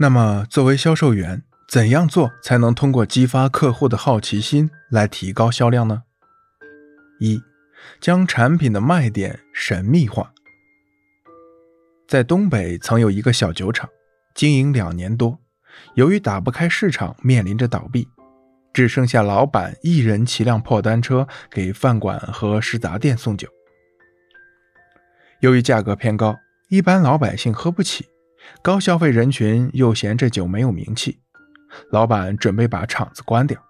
那么，作为销售员，怎样做才能通过激发客户的好奇心来提高销量呢？一，将产品的卖点神秘化。在东北曾有一个小酒厂，经营两年多，由于打不开市场，面临着倒闭，只剩下老板一人骑辆破单车给饭馆和食杂店送酒。由于价格偏高，一般老百姓喝不起。高消费人群又嫌这酒没有名气，老板准备把厂子关掉。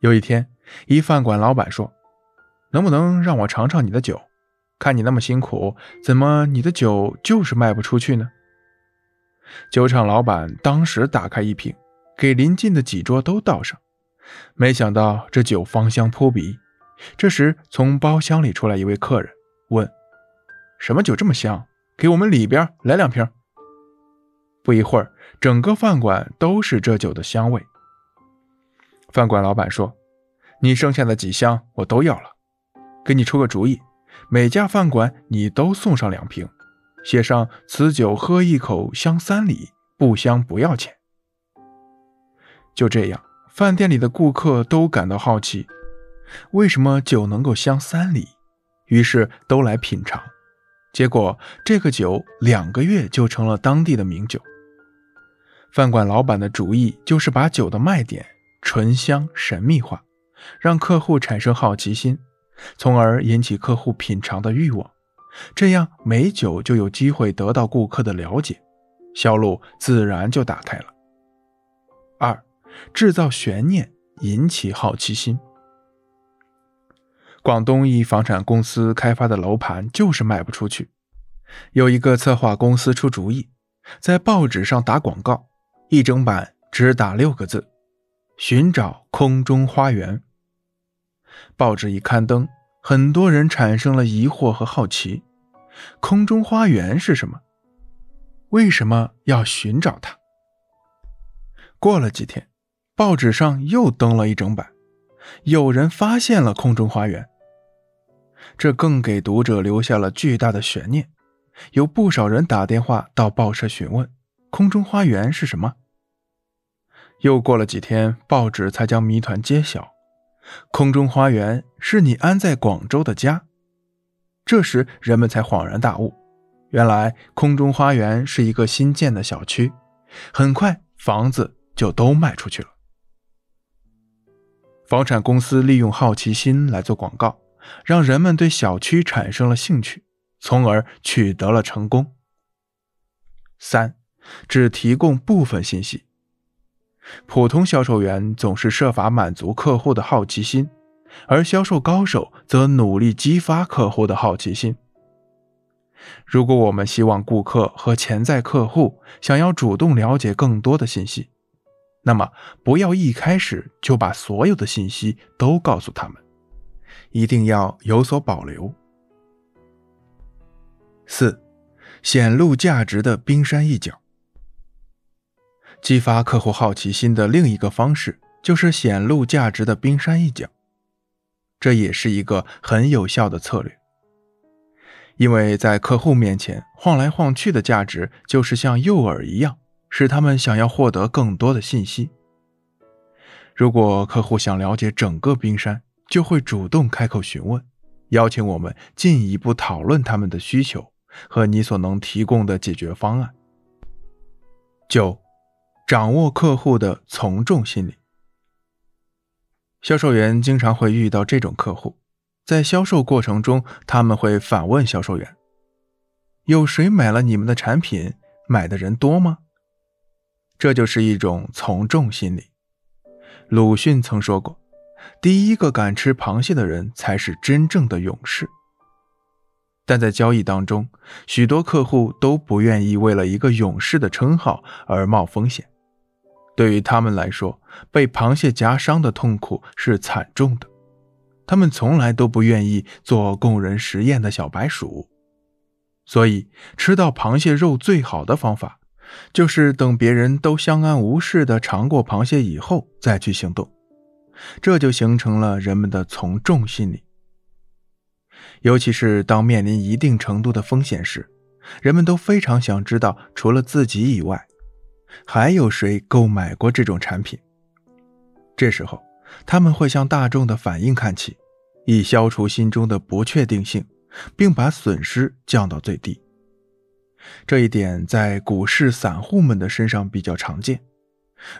有一天，一饭馆老板说：“能不能让我尝尝你的酒？看你那么辛苦，怎么你的酒就是卖不出去呢？”酒厂老板当时打开一瓶，给邻近的几桌都倒上。没想到这酒芳香扑鼻。这时，从包厢里出来一位客人，问：“什么酒这么香？给我们里边来两瓶。”不一会儿，整个饭馆都是这酒的香味。饭馆老板说：“你剩下的几箱我都要了，给你出个主意，每家饭馆你都送上两瓶，写上此酒喝一口香三里，不香不要钱。”就这样，饭店里的顾客都感到好奇，为什么酒能够香三里？于是都来品尝。结果，这个酒两个月就成了当地的名酒。饭馆老板的主意就是把酒的卖点醇香神秘化，让客户产生好奇心，从而引起客户品尝的欲望。这样美酒就有机会得到顾客的了解，销路自然就打开了。二，制造悬念，引起好奇心。广东一房产公司开发的楼盘就是卖不出去，有一个策划公司出主意，在报纸上打广告。一整版只打六个字：“寻找空中花园。”报纸一刊登，很多人产生了疑惑和好奇：“空中花园是什么？为什么要寻找它？”过了几天，报纸上又登了一整版，有人发现了空中花园，这更给读者留下了巨大的悬念。有不少人打电话到报社询问。空中花园是什么？又过了几天，报纸才将谜团揭晓。空中花园是你安在广州的家。这时，人们才恍然大悟，原来空中花园是一个新建的小区。很快，房子就都卖出去了。房产公司利用好奇心来做广告，让人们对小区产生了兴趣，从而取得了成功。三。只提供部分信息。普通销售员总是设法满足客户的好奇心，而销售高手则努力激发客户的好奇心。如果我们希望顾客和潜在客户想要主动了解更多的信息，那么不要一开始就把所有的信息都告诉他们，一定要有所保留。四，显露价值的冰山一角。激发客户好奇心的另一个方式，就是显露价值的冰山一角。这也是一个很有效的策略，因为在客户面前晃来晃去的价值，就是像诱饵一样，使他们想要获得更多的信息。如果客户想了解整个冰山，就会主动开口询问，邀请我们进一步讨论他们的需求和你所能提供的解决方案。九。掌握客户的从众心理，销售员经常会遇到这种客户，在销售过程中，他们会反问销售员：“有谁买了你们的产品？买的人多吗？”这就是一种从众心理。鲁迅曾说过：“第一个敢吃螃蟹的人才是真正的勇士。”但在交易当中，许多客户都不愿意为了一个勇士的称号而冒风险。对于他们来说，被螃蟹夹伤的痛苦是惨重的。他们从来都不愿意做供人实验的小白鼠，所以吃到螃蟹肉最好的方法，就是等别人都相安无事地尝过螃蟹以后再去行动。这就形成了人们的从众心理。尤其是当面临一定程度的风险时，人们都非常想知道，除了自己以外。还有谁购买过这种产品？这时候，他们会向大众的反应看齐，以消除心中的不确定性，并把损失降到最低。这一点在股市散户们的身上比较常见。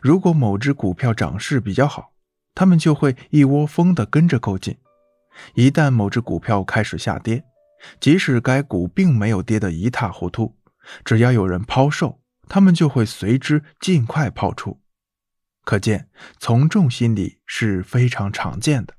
如果某只股票涨势比较好，他们就会一窝蜂地跟着购进。一旦某只股票开始下跌，即使该股并没有跌得一塌糊涂，只要有人抛售，他们就会随之尽快抛出。可见从众心理是非常常见的。